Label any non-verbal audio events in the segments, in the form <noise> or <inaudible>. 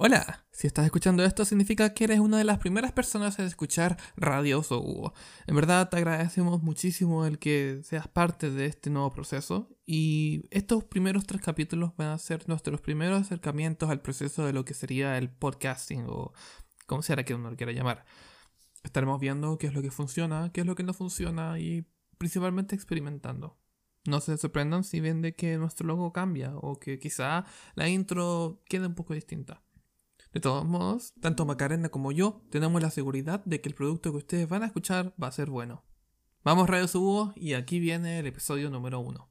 Hola, si estás escuchando esto significa que eres una de las primeras personas en escuchar Radio Hugo. En verdad te agradecemos muchísimo el que seas parte de este nuevo proceso y estos primeros tres capítulos van a ser nuestros primeros acercamientos al proceso de lo que sería el podcasting o como sea que uno lo quiera llamar. Estaremos viendo qué es lo que funciona, qué es lo que no funciona y principalmente experimentando. No se sorprendan si ven de que nuestro logo cambia o que quizá la intro quede un poco distinta. De todos modos, tanto Macarena como yo tenemos la seguridad de que el producto que ustedes van a escuchar va a ser bueno. Vamos Radio Subo y aquí viene el episodio número uno.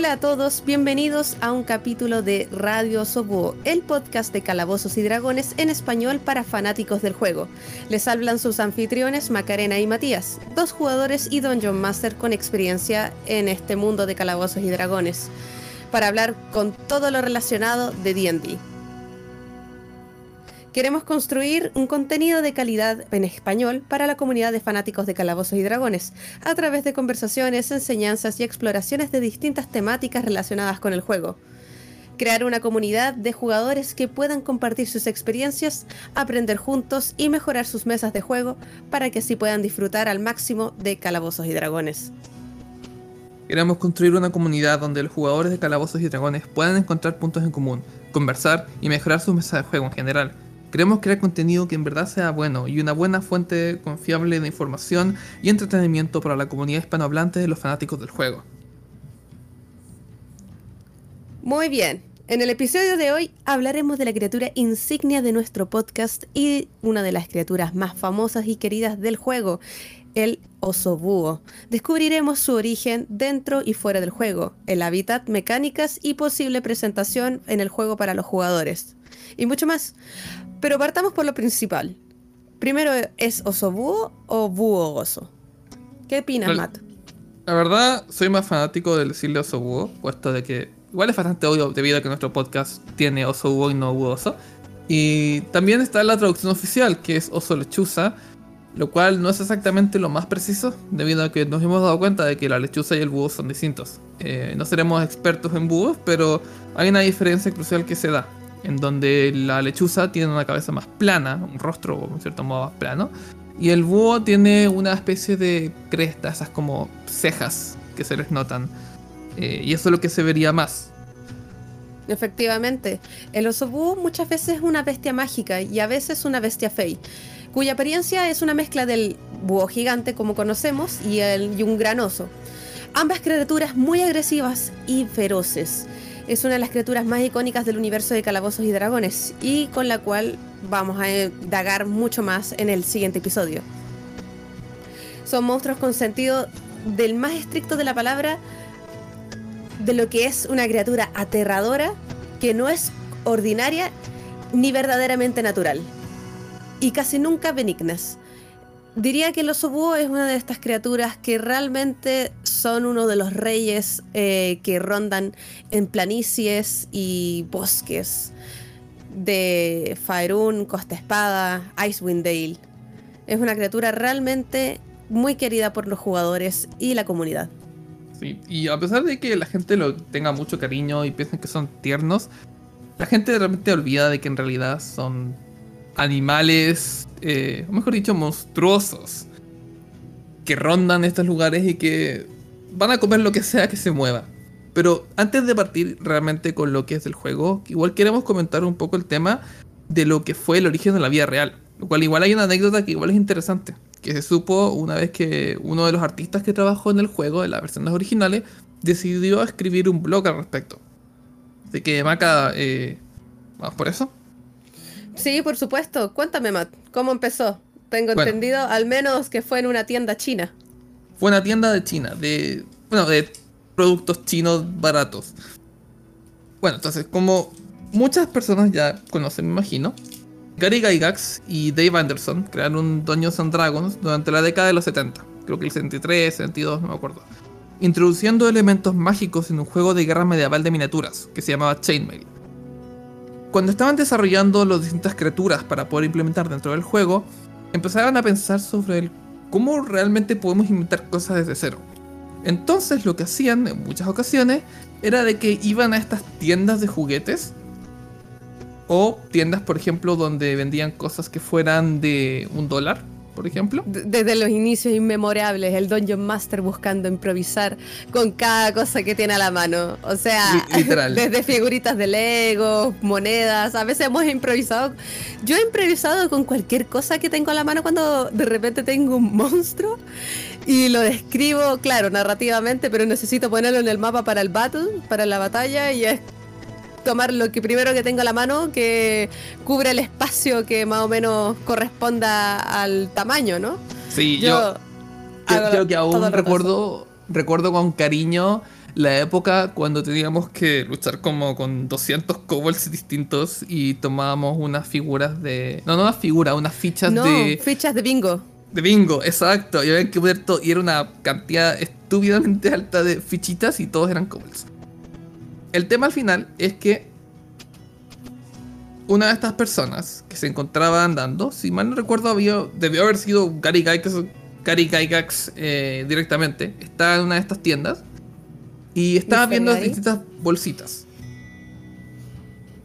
Hola a todos, bienvenidos a un capítulo de Radio Sobuo, el podcast de Calabozos y Dragones en español para fanáticos del juego. Les hablan sus anfitriones Macarena y Matías, dos jugadores y Dungeon Master con experiencia en este mundo de Calabozos y Dragones, para hablar con todo lo relacionado de D&D. Queremos construir un contenido de calidad en español para la comunidad de fanáticos de Calabozos y Dragones, a través de conversaciones, enseñanzas y exploraciones de distintas temáticas relacionadas con el juego. Crear una comunidad de jugadores que puedan compartir sus experiencias, aprender juntos y mejorar sus mesas de juego para que así puedan disfrutar al máximo de Calabozos y Dragones. Queremos construir una comunidad donde los jugadores de Calabozos y Dragones puedan encontrar puntos en común, conversar y mejorar sus mesas de juego en general Queremos crear contenido que en verdad sea bueno y una buena fuente confiable de información y entretenimiento para la comunidad hispanohablante de los fanáticos del juego. Muy bien, en el episodio de hoy hablaremos de la criatura insignia de nuestro podcast y una de las criaturas más famosas y queridas del juego, el oso búho. Descubriremos su origen dentro y fuera del juego, el hábitat, mecánicas y posible presentación en el juego para los jugadores. Y mucho más. Pero partamos por lo principal. Primero, ¿es oso búho o búho oso? ¿Qué opinas, Matt? La verdad, soy más fanático del decirle oso búho, puesto de que igual es bastante obvio debido a que nuestro podcast tiene oso búho y no búho oso. Y también está la traducción oficial, que es oso lechuza, lo cual no es exactamente lo más preciso, debido a que nos hemos dado cuenta de que la lechuza y el búho son distintos. Eh, no seremos expertos en búhos, pero hay una diferencia crucial que se da en donde la lechuza tiene una cabeza más plana, un rostro en cierto modo más plano, y el búho tiene una especie de cresta, esas como cejas que se les notan, eh, y eso es lo que se vería más. Efectivamente, el oso búho muchas veces es una bestia mágica y a veces una bestia fey, cuya apariencia es una mezcla del búho gigante como conocemos y, el, y un gran oso. Ambas criaturas muy agresivas y feroces es una de las criaturas más icónicas del universo de Calabozos y Dragones y con la cual vamos a indagar mucho más en el siguiente episodio. Son monstruos con sentido del más estricto de la palabra, de lo que es una criatura aterradora que no es ordinaria ni verdaderamente natural y casi nunca benignas. Diría que el oso es una de estas criaturas que realmente son uno de los reyes eh, que rondan en planicies y bosques de Faerun, Costa Espada, Icewind Dale. Es una criatura realmente muy querida por los jugadores y la comunidad. Sí, y a pesar de que la gente lo tenga mucho cariño y piensen que son tiernos, la gente realmente olvida de que en realidad son animales, eh, o mejor dicho, monstruosos, que rondan estos lugares y que van a comer lo que sea que se mueva. Pero antes de partir realmente con lo que es el juego, igual queremos comentar un poco el tema de lo que fue el origen de la vida real. Lo cual igual hay una anécdota que igual es interesante. Que se supo una vez que uno de los artistas que trabajó en el juego, de las versiones originales, decidió escribir un blog al respecto. Así que Maca, eh, vamos por eso. Sí, por supuesto. Cuéntame, Matt, ¿cómo empezó? Tengo entendido al menos que fue en una tienda china. Fue una tienda de China, de. Bueno, de productos chinos baratos. Bueno, entonces, como muchas personas ya conocen, me imagino. Gary Gygax y Dave Anderson crearon Dungeons and Dragons durante la década de los 70, creo que el 73, 72, no me acuerdo, introduciendo elementos mágicos en un juego de guerra medieval de miniaturas que se llamaba Chainmail. Cuando estaban desarrollando las distintas criaturas para poder implementar dentro del juego, empezaron a pensar sobre el cómo realmente podemos inventar cosas desde cero. Entonces lo que hacían en muchas ocasiones era de que iban a estas tiendas de juguetes o tiendas, por ejemplo, donde vendían cosas que fueran de un dólar, por ejemplo. Desde los inicios inmemorables, el Dungeon Master buscando improvisar con cada cosa que tiene a la mano. O sea, Literal. <laughs> desde figuritas de Lego, monedas, a veces hemos improvisado. Yo he improvisado con cualquier cosa que tengo a la mano cuando de repente tengo un monstruo y lo describo, claro, narrativamente, pero necesito ponerlo en el mapa para el battle, para la batalla y es tomar lo que primero que tengo a la mano que cubre el espacio que más o menos corresponda al tamaño, ¿no? Sí, yo, creo que aún recuerdo, recuerdo con cariño la época cuando teníamos que luchar como con 200 kobolds distintos y tomábamos unas figuras de... No, no unas figuras, unas fichas no, de... fichas de bingo. De bingo, exacto. Y había que poner todo, y era una cantidad estúpidamente alta de fichitas y todos eran kobolds. El tema al final es que una de estas personas que se encontraba andando, si mal no recuerdo, había, debió haber sido Gary Gygax, Gary Gygax eh, directamente. Estaba en una de estas tiendas y estaba viendo distintas bolsitas.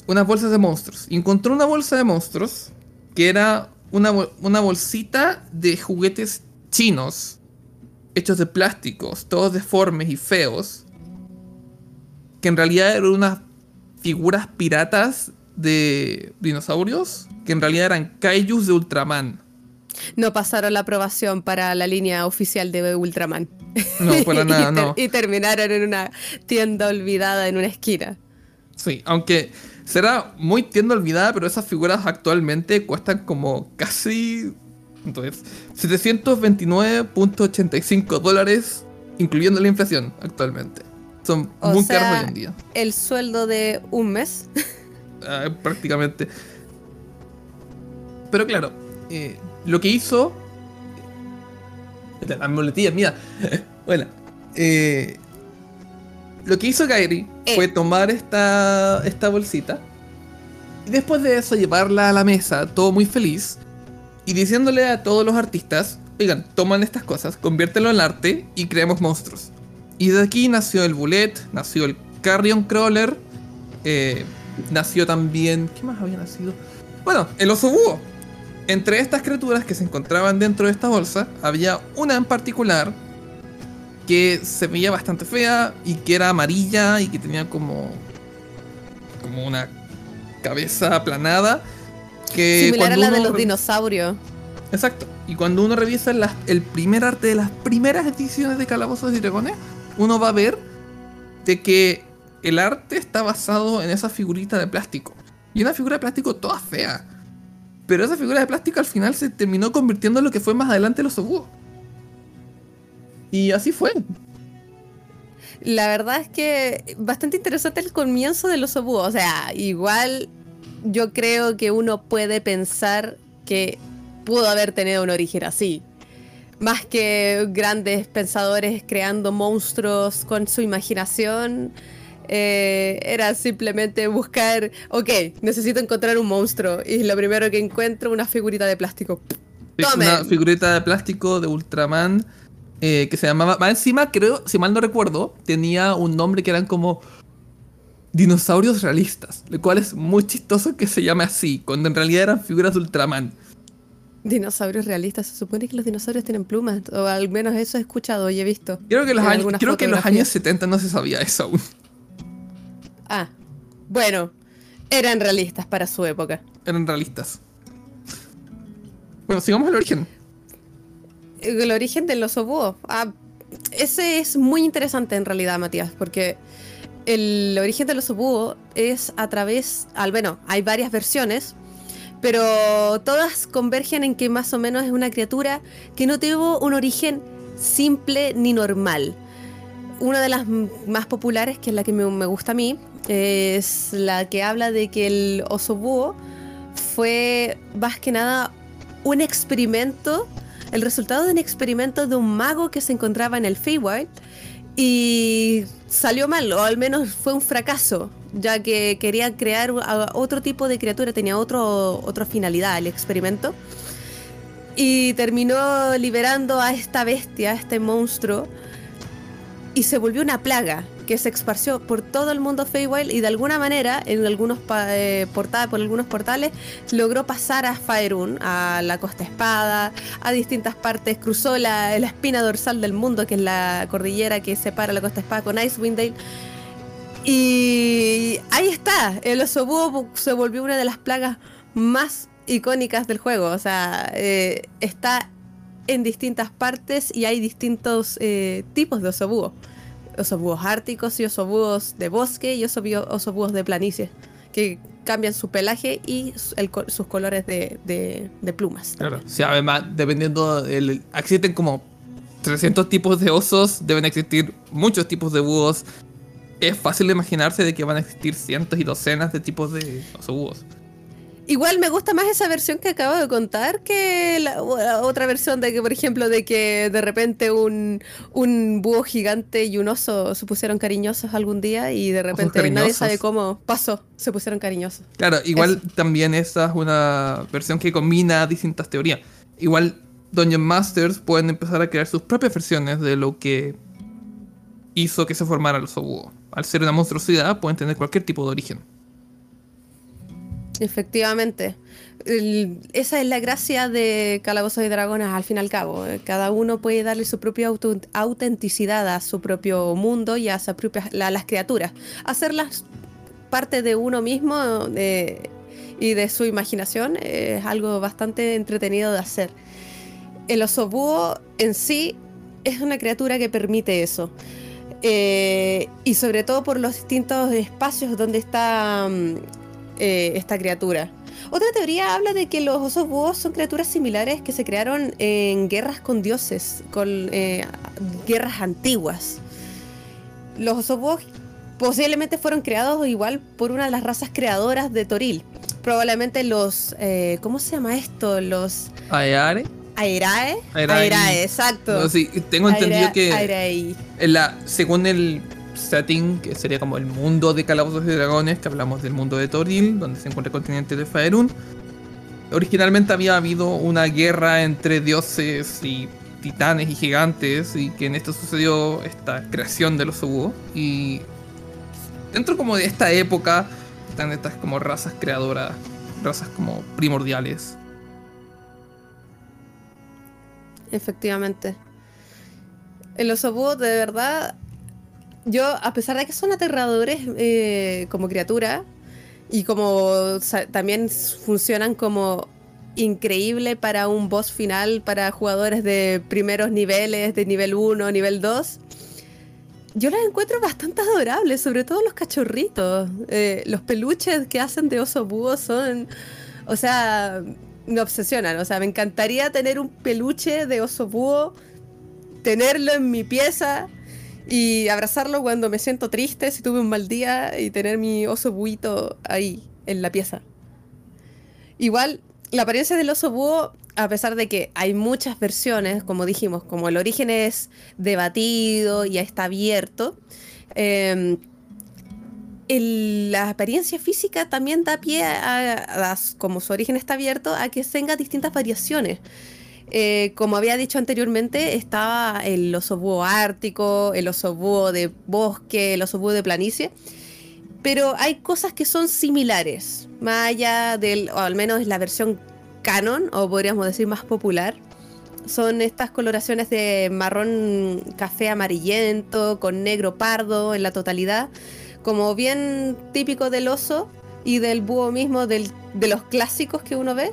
Unas bolsas de monstruos. Y encontró una bolsa de monstruos que era una, una bolsita de juguetes chinos hechos de plásticos, todos deformes y feos que en realidad eran unas figuras piratas de dinosaurios, que en realidad eran kaijus de Ultraman. No pasaron la aprobación para la línea oficial de Ultraman. No, para <laughs> nada, y no. Y terminaron en una tienda olvidada en una esquina. Sí, aunque será muy tienda olvidada, pero esas figuras actualmente cuestan como casi. Entonces, 729.85 dólares, incluyendo la inflación actualmente. Son muy caros hoy en día. El sueldo de un mes. <laughs> Ah, prácticamente. Pero claro, eh, lo que hizo. Las muletillas, mira. <laughs> bueno. Eh, lo que hizo Kairi eh. fue tomar esta, esta bolsita. Y después de eso llevarla a la mesa, todo muy feliz. Y diciéndole a todos los artistas, oigan, toman estas cosas, conviértelo en arte y creemos monstruos. Y de aquí nació el Bullet, nació el Carrion Crawler, eh, nació también. ¿Qué más había nacido? Bueno, el oso búho. Entre estas criaturas que se encontraban dentro de esta bolsa, había una en particular que se veía bastante fea y que era amarilla y que tenía como. como una cabeza aplanada. Que Similar a la de los dinosaurios. Exacto. Y cuando uno revisa el primer arte de las primeras ediciones de Calabozos y Dragones, uno va a ver de que el arte está basado en esa figurita de plástico. Y una figura de plástico toda fea. Pero esa figura de plástico al final se terminó convirtiendo en lo que fue más adelante los obúos. Y así fue. La verdad es que bastante interesante el comienzo de los obúos. O sea, igual yo creo que uno puede pensar que pudo haber tenido un origen así más que grandes pensadores creando monstruos con su imaginación, eh, era simplemente buscar, ok, necesito encontrar un monstruo y lo primero que encuentro una figurita de plástico. Una figurita de plástico de Ultraman eh, que se llamaba, más encima creo, si mal no recuerdo, tenía un nombre que eran como dinosaurios realistas, lo cual es muy chistoso que se llame así, cuando en realidad eran figuras de Ultraman. Dinosaurios realistas. Se supone que los dinosaurios tienen plumas. O al menos eso he escuchado y he visto. Creo que, los años, creo que en los años 70 no se sabía eso aún. Ah, bueno. Eran realistas para su época. Eran realistas. Bueno, sigamos el origen. El origen del oso búho. Ah, ese es muy interesante en realidad, Matías, porque el origen del oso búho es a través, al bueno, hay varias versiones, pero todas convergen en que más o menos es una criatura que no tuvo un origen simple ni normal. Una de las más populares, que es la que me, gusta a mí, Es la que habla de que el oso búho fue más que nada un experimento, el resultado de un experimento de un mago que se encontraba en el Feywild y salió mal, o al menos fue un fracaso, ya que quería crear otro tipo de criatura, tenía otro, otra finalidad el experimento. Y terminó liberando a esta bestia, a este monstruo, y se volvió una plaga que se esparció por todo el mundo Feywild y de alguna manera en algunos eh, portales, por algunos portales logró pasar a Faerun, a la Costa Espada, a distintas partes, cruzó la, la espina dorsal del mundo, que es la cordillera que separa la Costa Espada con Icewind Dale. Y ahí está, el oso búho se volvió una de las plagas más icónicas del juego. O sea, eh, está en distintas partes y hay distintos eh, tipos de osobúo. Osobúos árticos y osobúos de bosque y osobúos de planicie, que cambian su pelaje y sus colores de, plumas. Claro, sí, además, dependiendo, existen como 300 tipos de osos, deben existir muchos tipos de búhos. Es fácil imaginarse de que van a existir cientos y docenas de tipos de osobúos. Igual me gusta más esa versión que acabo de contar que la, otra versión de que, por ejemplo, de que de repente un, un búho gigante y un oso se pusieron cariñosos algún día y de repente nadie sabe cómo pasó, se pusieron cariñosos. Claro, igual también esa es una versión que combina distintas teorías. Igual Dungeon Masters pueden empezar a crear sus propias versiones de lo que hizo que se formara el oso búho. Al ser una monstruosidad pueden tener cualquier tipo de origen. Efectivamente. esa es la gracia de Calabozos y Dragones al fin y al cabo. Cada uno puede darle su propia autenticidad a su propio mundo y a, las criaturas. Hacerlas parte de uno mismo y de su imaginación es algo bastante entretenido de hacer. El oso búho en sí es una criatura que permite eso. Eh, y sobre todo por los distintos espacios donde está mm, eh, esta criatura. Otra teoría habla de que los osos búhos son criaturas similares que se crearon en guerras con dioses, con eh, guerras antiguas. Los osos búhos posiblemente fueron creados igual por una de las razas creadoras de Toril. Probablemente los. Eh, ¿Cómo se llama esto? Los. Aeare. Aerae. Aerae, exacto. sí, tengo entendido que. En la, según el setting, que sería como el mundo de Calabozos y Dragones, que hablamos del mundo de Toril, donde se encuentra el continente de Faerun. Originalmente había habido una guerra entre dioses y titanes y gigantes, y que en esto sucedió esta creación de los Ubu. Y dentro como de esta época están estas como razas creadoras, razas como primordiales. Efectivamente. El oso de verdad yo, a pesar de que son aterradores eh, como criatura y como también funcionan como increíble para un boss final para jugadores de primeros niveles, de nivel 1, nivel 2, yo las encuentro bastante adorables, sobre todo los cachorritos. Eh, los peluches que hacen de oso búho son, o sea, me obsesionan. O sea, me encantaría tener un peluche de oso búho, tenerlo en mi pieza y abrazarlo cuando me siento triste, si tuve un mal día, y tener mi oso buito ahí, en la pieza. Igual, la apariencia del oso búho, a pesar de que hay muchas versiones, como dijimos, como el origen es debatido y está abierto, em, la apariencia física también da pie a, como su origen está abierto, a que tenga distintas variaciones. Eh, como había dicho anteriormente, estaba el oso búho ártico, el oso búho de bosque, el oso búho de planicie. Pero hay cosas que son similares, más allá del, o al menos la versión canon, o podríamos decir más popular. Son estas coloraciones de marrón café amarillento, con negro pardo en la totalidad, como bien típico del oso y del búho mismo, de los clásicos que uno ve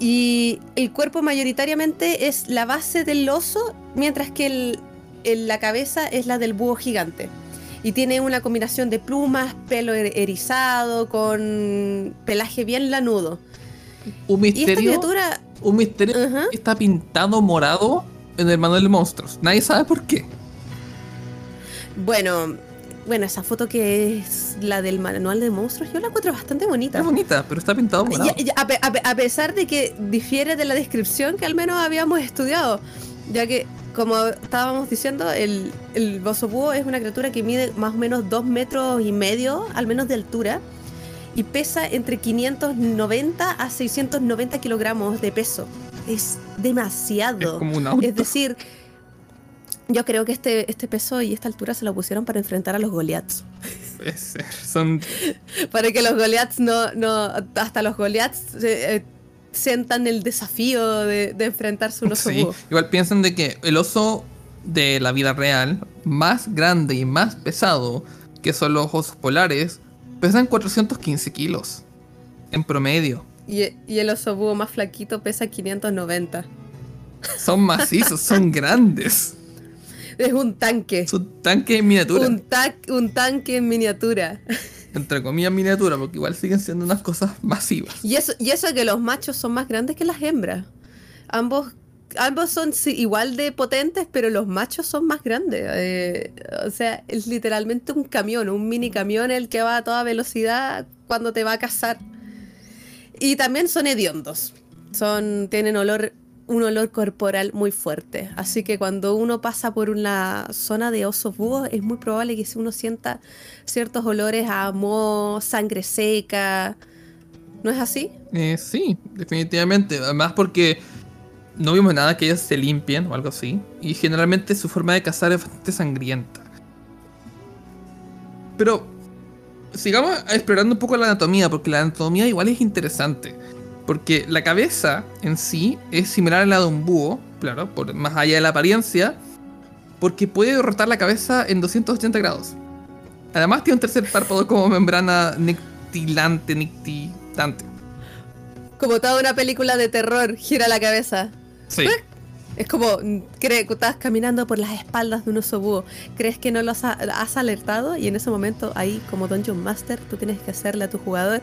y el cuerpo mayoritariamente es la base del oso, mientras que la cabeza es la del búho gigante. Y tiene una combinación de plumas, pelo er-, erizado, con pelaje bien lanudo. Un misterio. un misterio está pintado morado en el manual de monstruos. Nadie sabe por qué. Bueno, bueno, esa foto que es la del manual de monstruos, yo la encuentro bastante bonita. Es bonita, pero está pintado morado. Y- y a, a a pesar de que difiere de la descripción que al menos habíamos estudiado, ya que, como estábamos diciendo, el, el oso búho es una criatura que mide más o menos dos metros y medio, al menos de altura, y pesa entre 590 a 690 kilogramos de peso. Es demasiado. Es como un auto. Es decir, <laughs> yo creo que este, este peso y esta altura se lo pusieron para enfrentar a los Goliaths. Puede ser. Son <laughs> Para que los Goliaths no, no hasta los Goliaths eh, eh, sientan el desafío de, de enfrentarse a un oso Sí, búho. igual piensan de que el oso de la vida real, más grande y más pesado que son los osos polares, pesan 415 kilos en promedio. Y, y el oso búho más flaquito pesa 590. Son macizos, son grandes. <laughs> Es un tanque. Son tanques en miniatura. Un, ta- un tanque en miniatura. <laughs> Entre comillas miniatura, porque igual siguen siendo unas cosas masivas. Y eso, y eso que los machos son más grandes que las hembras. Ambos, ambos son igual de potentes, pero los machos son más grandes. Eh, o sea, es literalmente un camión, un mini camión el que va a toda velocidad cuando te va a cazar. Y también son hediondos. Son, tienen olor, un olor corporal muy fuerte. Así que cuando uno pasa por una zona de osos búhos, es muy probable que uno sienta ciertos olores a moho, sangre seca. ¿No es así? Eh, sí, definitivamente. Además porque no vimos nada que ellos se limpien o algo así. Y generalmente su forma de cazar es bastante sangrienta. Pero sigamos explorando un poco la anatomía, porque la anatomía igual es interesante. Porque la cabeza en sí es similar a la de un búho, claro, por más allá de la apariencia, porque puede rotar la cabeza en 280 grados. Además tiene un tercer párpado como membrana nictilante, nictitante. Como toda una película de terror, gira la cabeza. Sí. Es como, mm, cree que estás caminando por las espaldas de un oso búho. ¿Crees que no lo has, has alertado? Y en ese momento, ahí, como Dungeon Master, tú tienes que hacerle a tu jugador.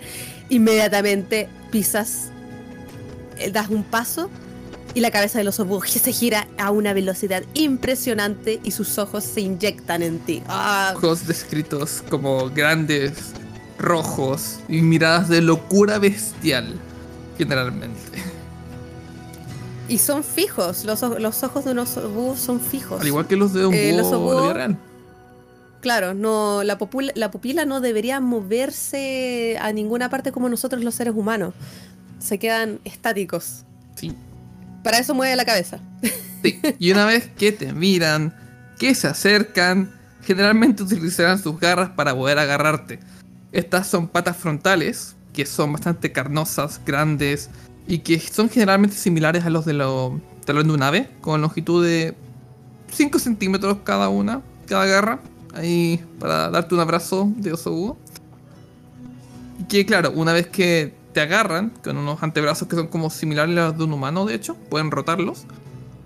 Inmediatamente pisas, eh, das un paso y la cabeza del oso se gira a una velocidad impresionante y sus ojos se inyectan en ti. ¡Ah! Ojos descritos como grandes, rojos y miradas de locura bestial, generalmente. Y son fijos, los, los ojos de un oso búho son fijos. Al igual que los de un Eh, búho de. Claro, no, la, la pupila no debería moverse a ninguna parte como nosotros los seres humanos. Se quedan estáticos. Sí. Para eso mueve la cabeza. Sí. Y una vez que te miran, que se acercan, generalmente utilizarán sus garras para poder agarrarte. Estas son patas frontales, que son bastante carnosas, grandes, y que son generalmente similares a los de lo talón de un ave, con longitud de 5 centímetros cada una, cada garra, ahí para darte un abrazo de oso. Y que claro, una vez que te agarran, con unos antebrazos que son como similares a los de un humano, de hecho, pueden rotarlos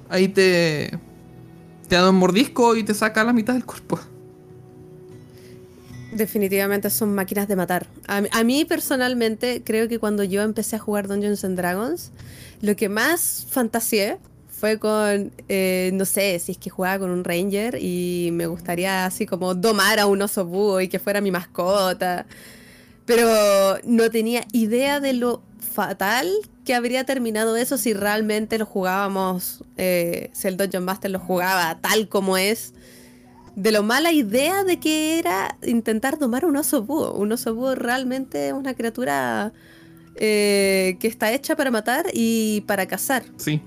ahí te, te dan un mordisco y te saca la mitad del cuerpo. Definitivamente son máquinas de matar. A, mí- personalmente creo que cuando yo empecé a jugar Dungeons and Dragons, lo que más fantaseé fue con, eh, no sé, si es que jugaba con un ranger y me gustaría así como domar a un oso búho y que fuera mi mascota. Pero no tenía idea de lo fatal que habría terminado eso si realmente lo jugábamos, eh, si el Dungeon Master lo jugaba tal como es de lo mala idea de que era intentar domar un oso búho. Un oso búho realmente es una criatura eh, que está hecha para matar y para cazar. Sí,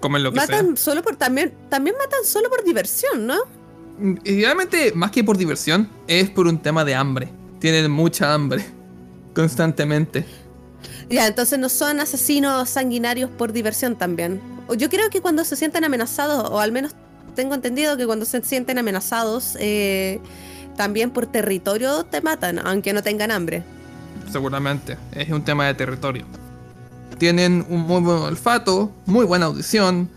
comen lo que Matan solo por también también matan solo por diversión, ¿no? sea. Idealmente, más que por diversión, es por un tema de hambre. Tienen mucha hambre. Constantemente. Ya, entonces no son asesinos sanguinarios por diversión también. Yo creo que cuando se sienten amenazados, o al menos tengo entendido que cuando se sienten amenazados, eh, también por territorio te matan, aunque no tengan hambre. Seguramente. Es un tema de territorio. Tienen un muy buen olfato, muy buena audición.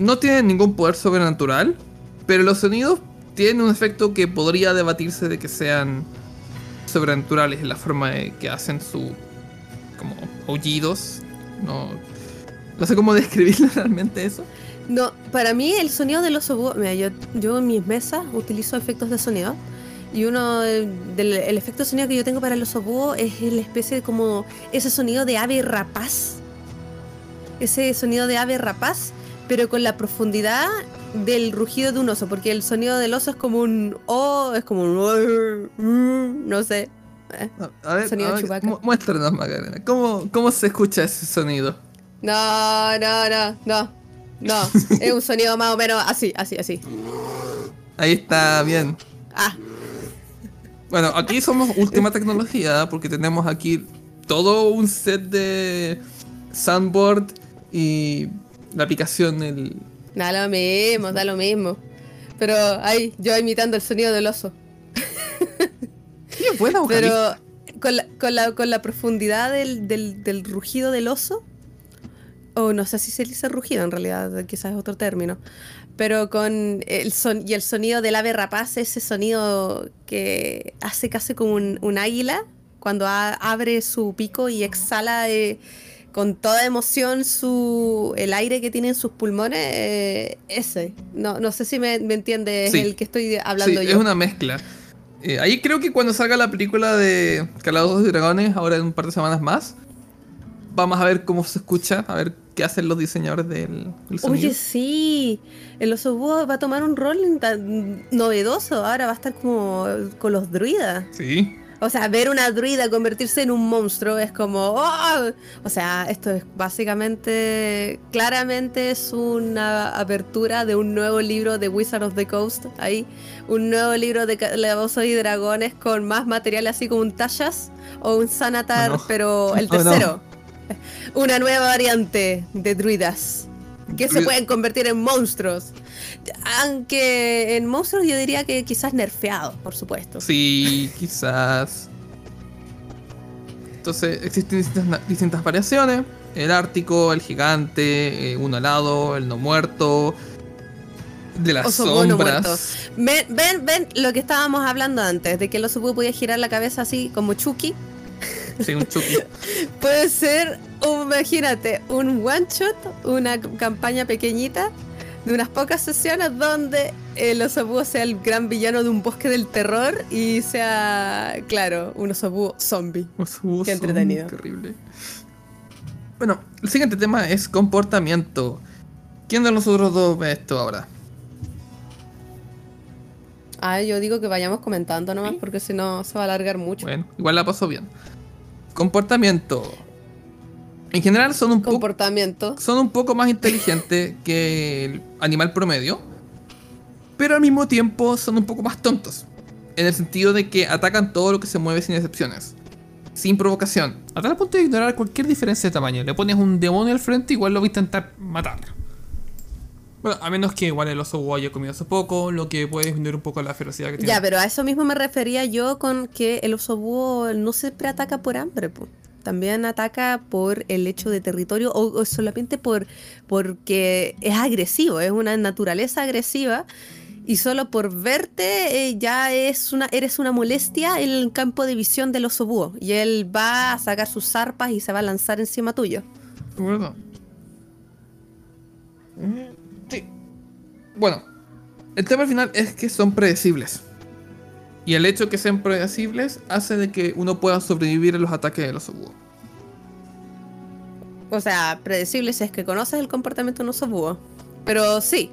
No tienen ningún poder sobrenatural. Pero los sonidos tienen un efecto que podría debatirse de que sean sobrenaturales en la forma de que hacen su como aullidos. No, no sé cómo <laughs> describirlo realmente eso. No, para mí el sonido del oso búho, mira, yo, yo en mis mesas utilizo efectos de sonido Y uno del el efecto sonido que yo tengo para el oso búho es la especie de como ese sonido de ave rapaz. Ese sonido de ave rapaz, pero con la profundidad del rugido de un oso, porque el sonido del oso es como un oh, es como un no sé. Eh, a ver, sonido a ver, muéstranos, Macarena. ¿Cómo, ¿Cómo se escucha ese sonido? No, no, no, no. No, <laughs> es un sonido más o menos así, así, así. Ahí está, bien. Ah. Bueno, aquí somos última <laughs> tecnología porque tenemos aquí todo un set de soundboard y la aplicación, el... Da lo mismo, da lo mismo. Pero ahí, yo imitando el sonido del oso. Es buena Pero con la, con la, con la profundidad del, del, del rugido del oso, o no sé si se dice rugido en realidad, quizás es otro término, pero con el son y el sonido del ave rapaz, ese sonido que hace casi como un, águila cuando abre su pico y exhala eh, con toda emoción su el aire que tiene en sus pulmones, eh, ese. No, no sé si me, me entiende el que estoy hablando sí, yo. Es una mezcla. Eh, ahí creo que cuando salga la película de Calados de Dragones, ahora en un par de semanas más, vamos a ver cómo se escucha, a ver qué hacen los diseñadores del, sonido. Oye, sí, el oso búho va a tomar un rol tan novedoso, ahora va a estar como con los druidas. Sí. O sea, ver una druida convertirse en un monstruo es como... ¡oh! O sea, esto es básicamente, claramente es una apertura de un nuevo libro de Wizard of the Coast. Ahí, un nuevo libro de Calabozos y Dragones con más material así como un Tallas o un Sanatar, pero el <laughs> tercero. Una nueva variante de druidas que se pueden convertir en monstruos. Aunque en monstruos yo diría que quizás nerfeados, por supuesto. Sí, quizás. Entonces existen distintas, variaciones. El ártico, el gigante, eh, uno alado, el no muerto, de las sombras. ven, ven, ven lo que estábamos hablando antes, de que el oso podía girar la cabeza así como Chucky Sí, un. <laughs> Puede ser, imagínate, un one shot, una campaña pequeñita de unas pocas sesiones donde el oso búho sea el gran villano de un bosque del terror y sea, claro, un oso búho zombie. Qué entretenido. Terrible. Bueno, el siguiente tema es comportamiento. ¿Quién de nosotros dos ve esto ahora? Ah, yo digo que vayamos comentando nomás porque si no se va a alargar mucho. Bueno, igual la pasó bien. Comportamiento. En general son un poco. Son un poco más inteligentes <laughs> que el animal promedio. Pero al mismo tiempo son un poco más tontos. En el sentido de que atacan todo lo que se mueve sin excepciones. Sin provocación. A tal punto de ignorar cualquier diferencia de tamaño. Le pones un demonio al frente, igual lo va a intentar matar. Bueno, a menos que igual el oso haya comido hace poco, lo que puede disminuir un poco la ferocidad que tiene. Ya, pero a eso mismo me refería yo con que el oso búho no siempre ataca por hambre, pues. También ataca por el hecho de territorio o, solamente por porque es agresivo, es una naturaleza agresiva y solo por verte eh, ya es una, eres una molestia en el campo de visión del oso búho. Y él va a sacar sus zarpas y se va a lanzar encima tuyo. Bueno. Bueno, el tema al final es que son predecibles. Y el hecho de que sean predecibles hace de que uno pueda sobrevivir a los ataques de los búho. O sea, predecibles es que conoces el comportamiento de un oso búho. Pero sí.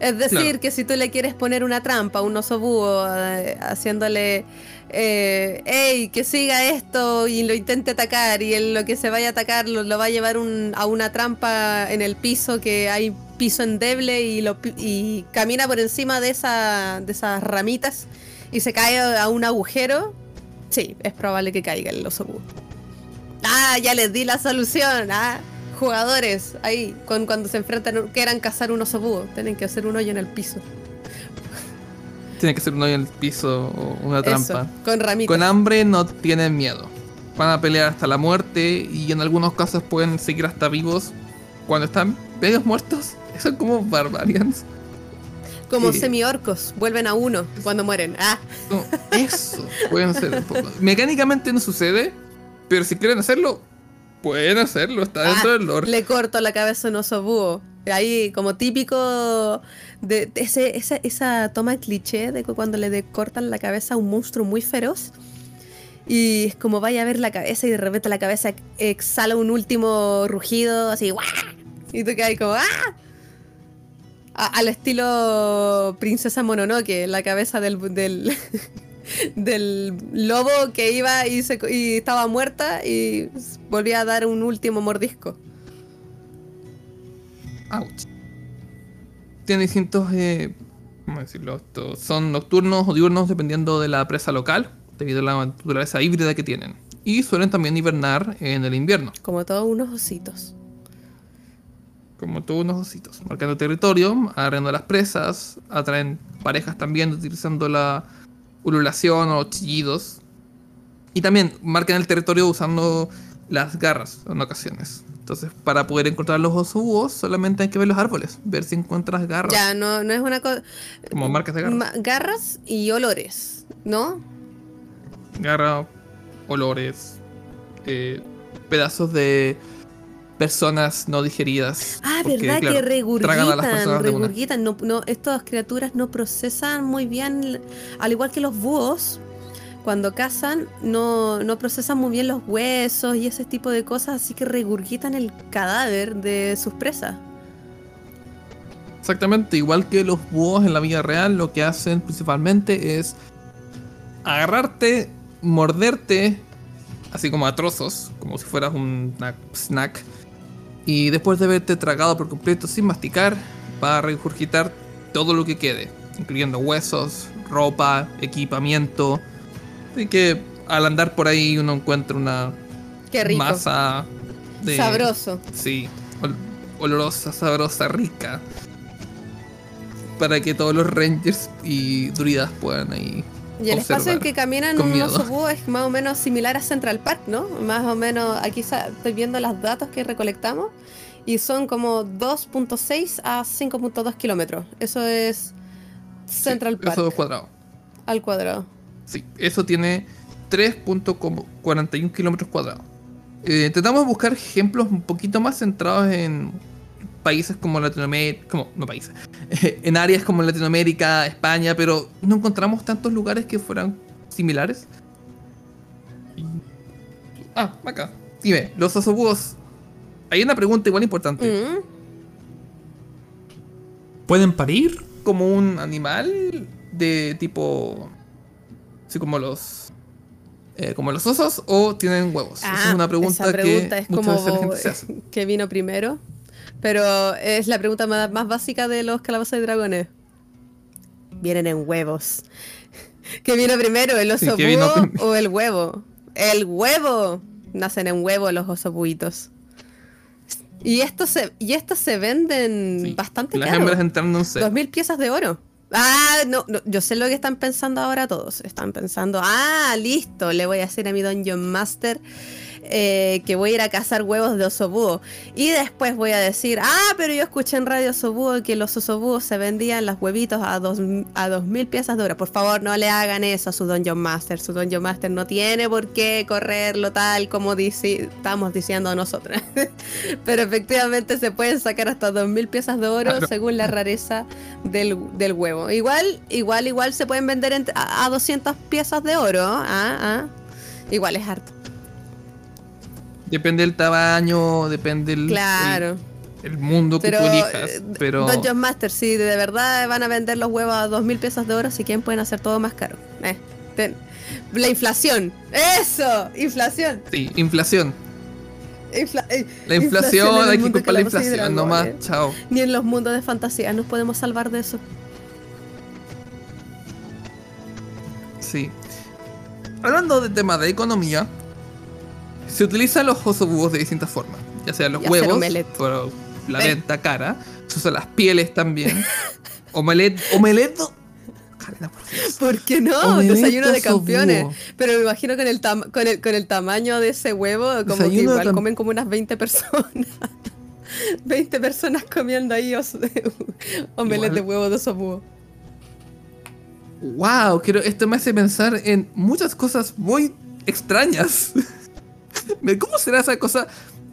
Es decir, que si tú le quieres poner una trampa a un oso búho eh, haciéndole eh, hey, que siga esto y lo intente atacar y en lo que se vaya a atacar lo, va a llevar a una trampa en el piso que hay piso endeble y, lo, y camina por encima de, esa, de esas ramitas y se cae a un agujero, sí, es probable que caiga el oso búho. Ah, ya les di la solución. Ah, jugadores ahí, con, cuando se enfrentan, quieran cazar un oso búho, tienen que hacer un hoyo en el piso. Tiene que ser un hoyo en el piso o una trampa. con ramitas. Con hambre no tienen miedo. Van a pelear hasta la muerte y en algunos casos pueden seguir hasta vivos cuando están medio muertos. <laughs> Son como barbarians. Como semi-orcos, vuelven a uno cuando mueren. Ah. eso, pueden ser. Mecánicamente no sucede, pero si quieren hacerlo, pueden hacerlo, está dentro ah, del lore. Le corto la cabeza a un oso búho. Ahí como típico de, ese, esa, esa toma cliché de cuando le cortan la cabeza a un monstruo muy feroz. Y es como vaya a ver la cabeza y de repente la cabeza exhala un último rugido así, ¡guau! Y tú quedas como ¡ah! Al estilo Princesa Mononoke, la cabeza del, del, <laughs> del lobo que iba y, se, y estaba muerta y volvía a dar un último mordisco. Ouch. Tiene distintos, eh, ¿cómo decirlo? son nocturnos o diurnos dependiendo de la presa local, debido a la naturaleza híbrida que tienen. Y suelen también hibernar en el invierno. Como todos unos ositos. Como todos unos ositos. Marcando territorio, agarrando las presas, atraen parejas también utilizando la ululación o chillidos. Y también marcan el territorio usando las garras en ocasiones. Entonces, para poder encontrar los osobúos, solamente hay que ver los árboles, ver si encuentras garras. Ya, no, no es una cosa. Como marcas de garras. garras y olores, ¿no? Garra, olores, eh, pedazos de personas no digeridas. Ah, verdad que regurgitan, regurgitan. No, no, estas criaturas no procesan muy bien, al igual que los búhos, cuando cazan no, procesan muy bien los huesos y ese tipo de cosas, así que regurgitan el cadáver de sus presas. Exactamente, igual que los búhos en la vida real, lo que hacen principalmente es agarrarte, morderte, así como a trozos, como si fueras un snack, y después de haberte tragado por completo sin masticar, va a regurgitar todo lo que quede, incluyendo huesos, ropa, equipamiento, Así que al andar por ahí uno encuentra una masa de. Sabroso. Sí, olorosa, sabrosa, rica. Para que todos los rangers y druidas puedan ahí. Y el espacio en que caminan un oso búho es más o menos similar a Central Park, ¿no? Más o menos, aquí estoy viendo los datos que recolectamos y son como 2.6 a 5.2 kilómetros. Eso es Central Park. Eso es cuadrado. Al cuadrado. Sí, eso tiene 3.41 kilómetros cuadrados. Eh, intentamos buscar ejemplos un poquito más centrados en países como Latinoamérica, como, no países, <laughs> en áreas como Latinoamérica, España, pero no encontramos tantos lugares que fueran similares. Ah, acá. Dime, los osobúos. Hay una pregunta igual importante. Mm. ¿Pueden parir? Como un animal de tipo así como los eh, como los osos o tienen huevos? esa es ah, una pregunta, que es como <laughs> que vino primero, pero es la pregunta más, básica de los calabozos y dragones. Vienen en huevos. <laughs> ¿Qué vino primero, el oso o el huevo? El huevo. Nacen en huevo los osobuitos. Y estos se, y estos se venden bastante Las hembras entrando en Dos mil piezas de oro. Ah, no, no, yo sé lo que están pensando ahora todos. Están pensando, ah, listo, le voy a hacer a mi Dungeon Master eh, que voy a ir a cazar huevos de osobúo. Y después voy a decir, ah, pero yo escuché en Radio Osobúo que los osobúos se vendían los huevitos a dos, a dos mil piezas de oro. Por favor, no le hagan eso a su Dungeon Master. Su Dungeon Master no tiene por qué correrlo tal como dice, estamos diciendo nosotros. <laughs> pero efectivamente se pueden sacar hasta dos mil piezas de oro según la rareza del, huevo. Igual, igual, igual se pueden vender a, a 200 piezas de oro. Ah, ah. Igual es harto. Depende del tamaño, depende el, claro. el, mundo que tú elijas. Eh, pero... Dungeon Master, si de verdad van a vender los huevos a 2.000 pesos de oro, si quieren pueden hacer todo más caro. Eh, la inflación. ¡Eso! Inflación. Sí, inflación. Eh, la inflación, hay que culpar la inflación, nomás, chao. Ni en los mundos de fantasía nos podemos salvar de eso. Sí. Hablando de tema de economía, se utilizan los osobúos de distintas formas. Ya sean los huevos, por la venta cara. Se usan las pieles también. <laughs> omelet, omelet. por, qué no? Desayuno de campeones. Pero me imagino con el, con el, con el tamaño de ese huevo, como que igual comen como unas 20 personas. <laughs> 20 personas comiendo ahí <laughs> omelet de huevo de osobúo. Wow, quiero, esto me hace pensar en muchas cosas muy extrañas. ¿Cómo será esa cosa?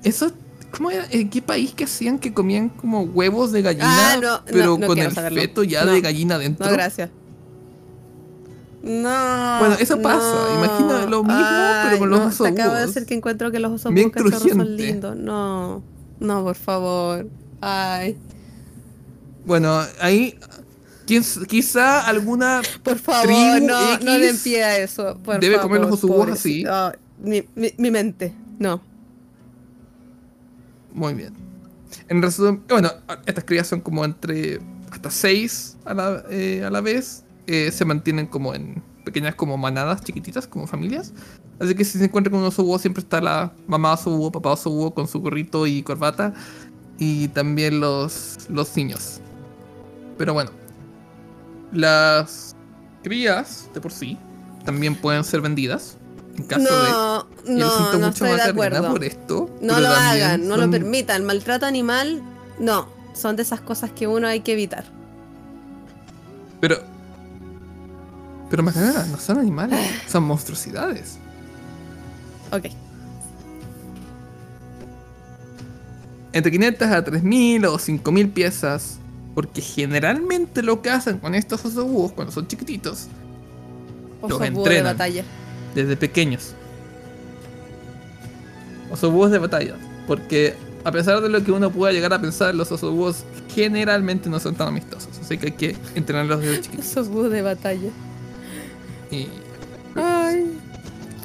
Eso ¿Cómo era? ¿En qué país que hacían que comían como huevos de gallina? Ah, no, pero no, no con el saberlo. feto ya de gallina dentro. No, gracias. No. Bueno, eso pasa. Imagina lo mismo, pero con los osos Te acabo de decir que encuentro que los osos Bien son lindos. No. No, por favor. Ay. Bueno, ahí quiz- quizá alguna Por favor, Tribu no, X no den pie a eso. Por debe favor, comer los pobrecito. así. Ah, mi, mi, mente. No. Muy bien. En resumen, bueno, estas crías son como entre hasta seis a la, eh, a la vez. Eh, se mantienen como en pequeñas como manadas chiquititas, como familias. Así que si se encuentran con un oso siempre está la mamá oso papá oso con su gorrito y corbata. Y también los, los niños. Pero bueno, las crías de por sí también pueden ser vendidas. En caso de... No, no, no estoy de acuerdo. por esto. No lo hagan, no lo permitan. Maltrato animal, no. Son de esas cosas que uno hay que evitar. Pero. Pero Macarena, no son animales, <sighs> son monstruosidades. Ok. Entre 500 a 3000 o 5000 piezas. Porque generalmente lo que hacen con estos osos búhos cuando son chiquititos, Los Oso de entrenan. batalla. Desde pequeños. Osos búhos de batalla. Porque a pesar de lo que uno pueda llegar a pensar, los osos búhos generalmente no son tan amistosos. Así que hay que entrenarlos desde <laughs> chiquitos. Oso búho de batalla. Y Ay.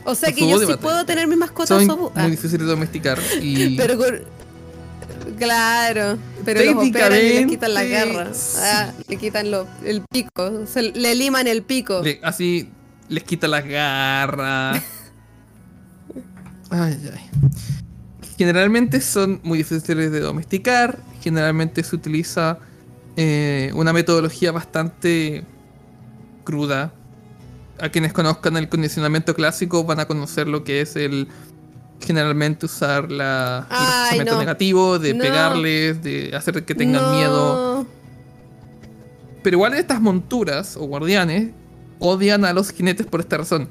O sea que yo sí batalla. puedo tener mi mascota son oso búho. muy Ah, difíciles de domesticar. Y <laughs> pero con... Claro, pero los operan y le quitan la garra. Ah, le quitan lo- el pico. Se, le liman el pico. Así les quita las garras. Ay, ay. Generalmente son muy difíciles de domesticar. Generalmente se utiliza eh, una metodología bastante cruda. A quienes conozcan el condicionamiento clásico van a conocer lo que es el generalmente usar la, el Ay, reforzamiento no. negativo, de No. pegarles, de hacer que tengan No. miedo. Pero igual estas monturas o guardianes odian a los jinetes por esta razón.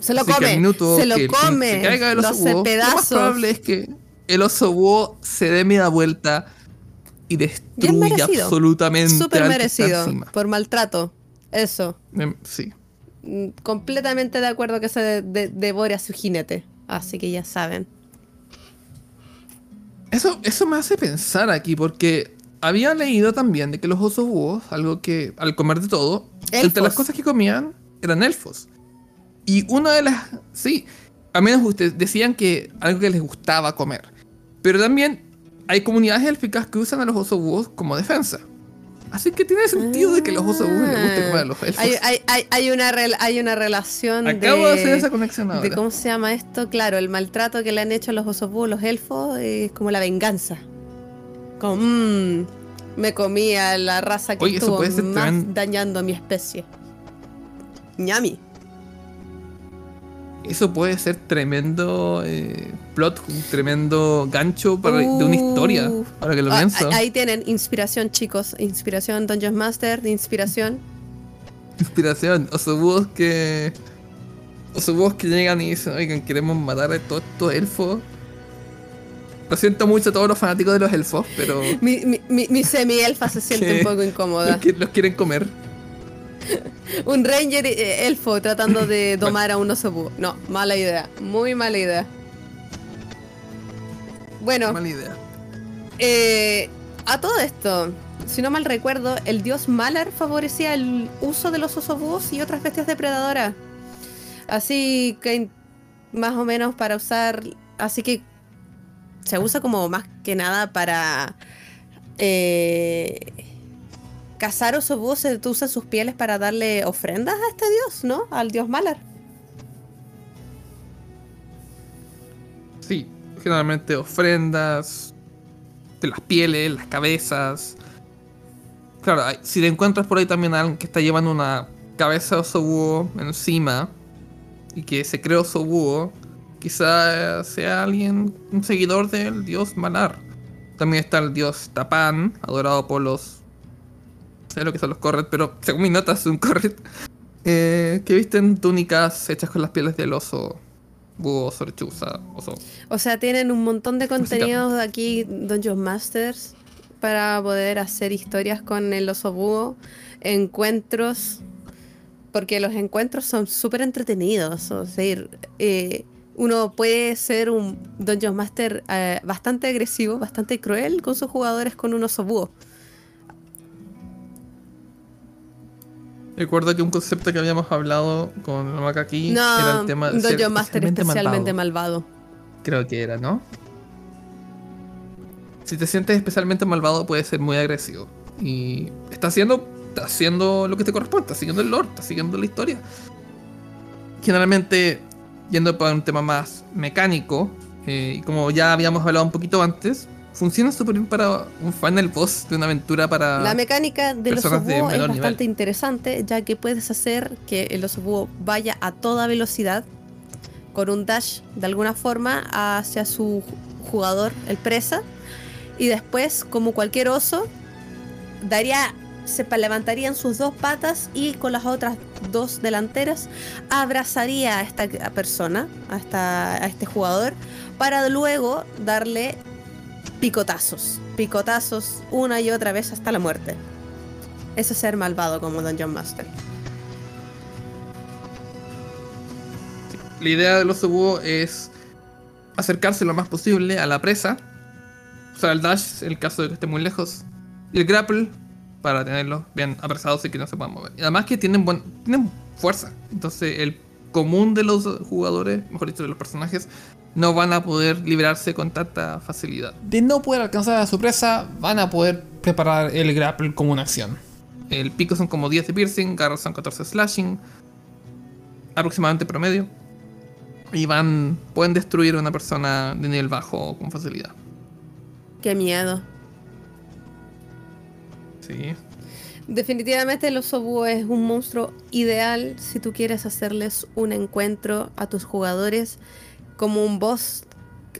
Se lo Así que al come. minuto Se lo que el come. se caiga Lo oso hace búho, lo más pedazos. probable es que el oso búho se dé media vuelta y destruya absolutamente Súper merecido. Por maltrato. Eso. Em, Sí. Mm, Completamente de acuerdo que se de- de- devore a su jinete. Así que ya saben. Eso, eso me hace pensar aquí porque había leído también de que los osos búhos, algo que al comer de todo, entre Elfos. las cosas que comían eran elfos. Y una de las... Sí, a menos ustedes decían que algo que les gustaba comer. Pero también hay comunidades élficas que usan a los osos búhos como defensa. Así que tiene sentido de que los osos búhos les guste comer a los elfos. Hay, hay, hay, una, rel- hay una relación Acabo de, hacer esa de, conexión ahora. de cómo se llama esto. Claro, el maltrato que le han hecho a los osos búhos, los elfos, es como la venganza. Como, mmm, me comí a la raza que Oye, estuvo más dañando a mi especie. ñami. Eso puede ser tremendo eh, plot, un tremendo gancho para, de una historia. Uh. Ahora que lo Ah, pienso. ahí tienen inspiración, chicos. Inspiración Dungeon Master, de inspiración. Inspiración. Osobúos que. Osobúos que llegan y dicen, oigan, queremos matar a todos estos elfos. Lo siento mucho a todos los fanáticos de los elfos, pero. Mi, mi, mi, mi semi-elfa se siente un poco los, incómoda. que- los quieren comer. <laughs> Un ranger eh, elfo tratando de <laughs> domar a un oso búho. No, mala idea. Muy mala idea. Bueno, Mala idea. eh, a todo esto, si no mal recuerdo, el dios Malar favorecía el uso de los osos búhos y otras bestias depredadoras. Así que más o menos para usar, así que se usa como más que nada para eh, cazar osos búhos, se usa sus pieles para darle ofrendas a este dios, ¿no? Al dios Malar. Sí, generalmente ofrendas de las pieles, las cabezas. Claro, si te encuentras por ahí también a alguien que está llevando una cabeza de oso búho encima y que se cree oso búho, quizá sea alguien, un seguidor del dios Malar. También está el dios Tapán, adorado por los. No sé lo que son los Corret, pero según mis notas, es un Corret. <laughs> eh, que visten túnicas hechas con las pieles del oso búho, oso, lechuza, oso. O sea, tienen un montón de contenidos de aquí, Dungeon Masters, para poder hacer historias con el oso búho, encuentros, porque los encuentros son súper entretenidos. O sea, eh, uno puede ser un Dungeon Master eh, bastante agresivo, bastante cruel con sus jugadores con un oso búho. Recuerdo que un concepto que habíamos hablado con Maca aquí era el tema de Dungeon Master especialmente malvado. Creo que era, ¿no? Si te sientes especialmente malvado, puede ser muy agresivo. Y está haciendo, está haciendo lo que te corresponde, está siguiendo el lore, está siguiendo la historia. Generalmente, yendo para un tema más mecánico, eh, y como ya habíamos hablado un poquito antes, funciona súper bien para un final boss de una aventura para. La mecánica del oso búho es bastante interesante, ya que puedes hacer que el oso búho vaya a toda velocidad con un dash de alguna forma hacia su jugador, el presa, y después, como cualquier oso, daría se levantarían sus dos patas y con las otras dos delanteras abrazaría a esta persona, a, esta, este jugador, para luego darle picotazos, picotazos una y otra vez hasta la muerte. Eso es ser malvado como Dungeon Master. La idea del oso búho es acercarse lo más posible a la presa. O sea, el dash, en el caso de que esté muy lejos. Y el grapple, para tenerlos bien apresados y que no se puedan mover. Y además que tienen, buen, tienen fuerza. Entonces el común de los jugadores, mejor dicho, de los personajes, no van a poder librarse con tanta facilidad. De no poder alcanzar a su presa, van a poder preparar el grapple como una acción. El pico son como 10 de piercing, garras son 14 slashing, aproximadamente promedio. Y van, pueden destruir a una persona de nivel bajo con facilidad. Qué miedo. Sí. Definitivamente el oso es un monstruo ideal si tú quieres hacerles un encuentro a tus jugadores como un boss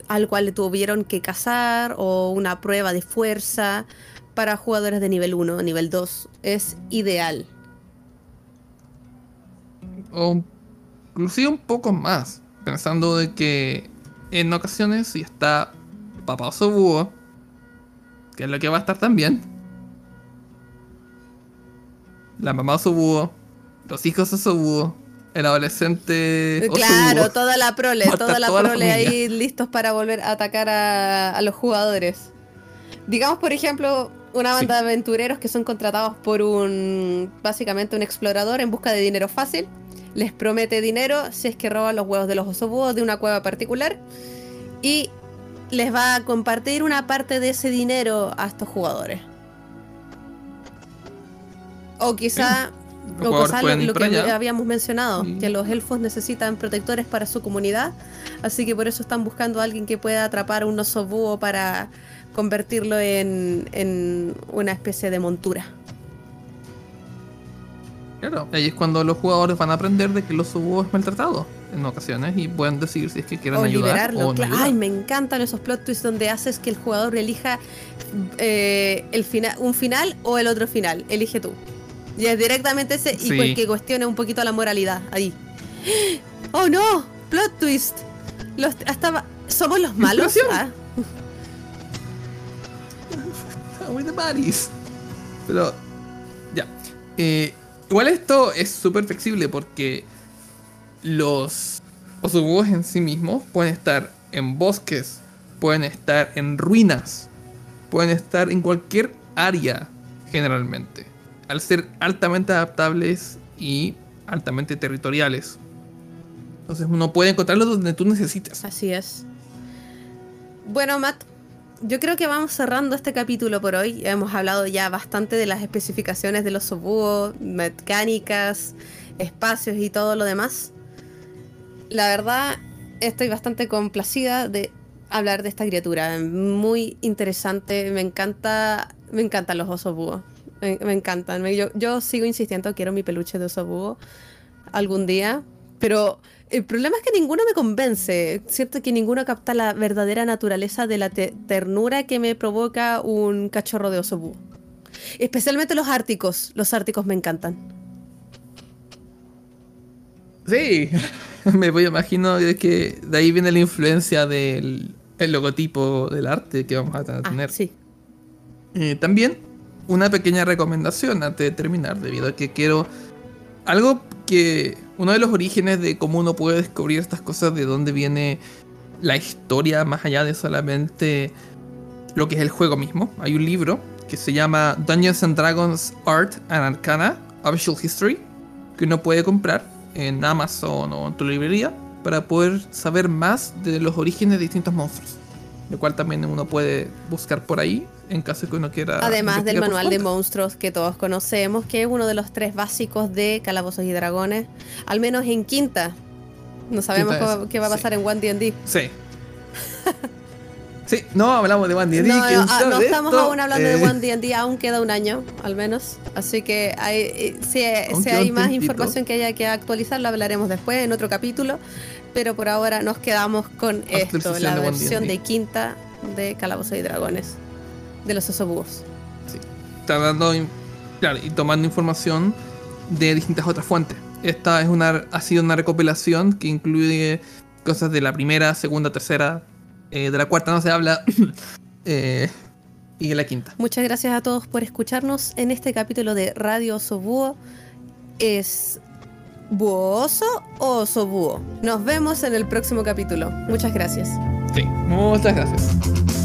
al cual le tuvieron que cazar o una prueba de fuerza para jugadores de nivel 1 nivel 2 es ideal. O inclusive un poco más, pensando de que en ocasiones si está papá oso búho, que es lo que va a estar también, la mamá oso búho, los hijos búho, el adolescente. Claro, toda la prole, toda la prole ahí listos para volver a atacar a, los jugadores. Digamos, por ejemplo, una banda de aventureros que son contratados por un. básicamente un explorador en busca de dinero fácil. Les promete dinero si es que roban los huevos de los osobúos de una cueva particular. Y les va a compartir una parte de ese dinero a estos jugadores. O quizá o lo, que habíamos mencionado, que los elfos necesitan protectores para su comunidad, así que por eso están buscando a alguien que pueda atrapar un oso búho para convertirlo en, en una especie de montura. Claro, ahí es cuando los jugadores van a aprender de que el oso búho es maltratado en ocasiones y pueden decidir si es que quieren ayudar o no Ay, me encantan esos plot twists donde haces que el jugador elija eh, el final, un final o el otro final. Elige tú. Y es directamente ese, y pues que cuestione un poquito la moralidad ahí. ¡Oh no! ¡Plot twist! Los, hasta, ¿Somos los malos? Ah. Pero, ya. Eh, igual esto es súper flexible porque los osobúos en sí mismos pueden estar en bosques, pueden estar en ruinas, pueden estar en cualquier área generalmente al ser altamente adaptables y altamente territoriales. Entonces uno puede encontrarlo donde tú necesites. Así es. Bueno, Matt, yo creo que vamos cerrando este capítulo por hoy. Hemos hablado ya bastante de las especificaciones de los sobúos, mecánicas, espacios y todo lo demás. La verdad, estoy bastante complacida de hablar de esta criatura. Muy interesante. Me encanta. Me encantan los osos búhos. Me, encantan. Yo, sigo insistiendo, quiero mi peluche de oso búho algún día. Pero el problema es que ninguno me convence. Cierto que ninguno capta la verdadera naturaleza de la ternura que me provoca un cachorro de oso búho. Especialmente los árticos. Los árticos me encantan. Sí, <laughs> me voy imagino que de ahí viene la influencia del el logotipo del arte que vamos a Ah, tener. sí. Eh, también una pequeña recomendación antes de terminar, debido a que quiero algo que uno de los orígenes de cómo uno puede descubrir estas cosas, de dónde viene la historia más allá de solamente lo que es el juego mismo. Hay un libro que se llama Dungeons and Dragons Art and Arcana Official History que uno puede comprar en Amazon o en tu librería para poder saber más de los orígenes de distintos monstruos. Lo cual también uno puede buscar por ahí en caso de que uno quiera. Además del manual de monstruos que todos conocemos, que es uno de los tres básicos de Calabozos y Dragones, al menos en quinta. No sabemos Quinta cómo- es- qué va a sí. pasar en One D&D. Sí. Sí, no hablamos de One D&D, No, ¿quién no, ah, no estamos esto? aún hablando Eh, de One D&D, aún queda un año, al menos. Así que hay, eh, si, hay más tiempito. información que haya que actualizar, lo hablaremos después en otro capítulo. Pero por ahora nos quedamos con esto, la versión de quinta de Calabozos y Dragones, de los osobúos. está dando in- claro, y tomando información de distintas otras fuentes. Esta es una, ha sido una recopilación que incluye cosas de la primera, segunda, tercera, eh, de la cuarta no se habla, <coughs> eh, y de la quinta. Muchas gracias a todos por escucharnos en este capítulo de Radio Osobúo. ¿Es buoso o osobúo? Nos vemos en el próximo capítulo. Muchas gracias. Sí, muchas gracias.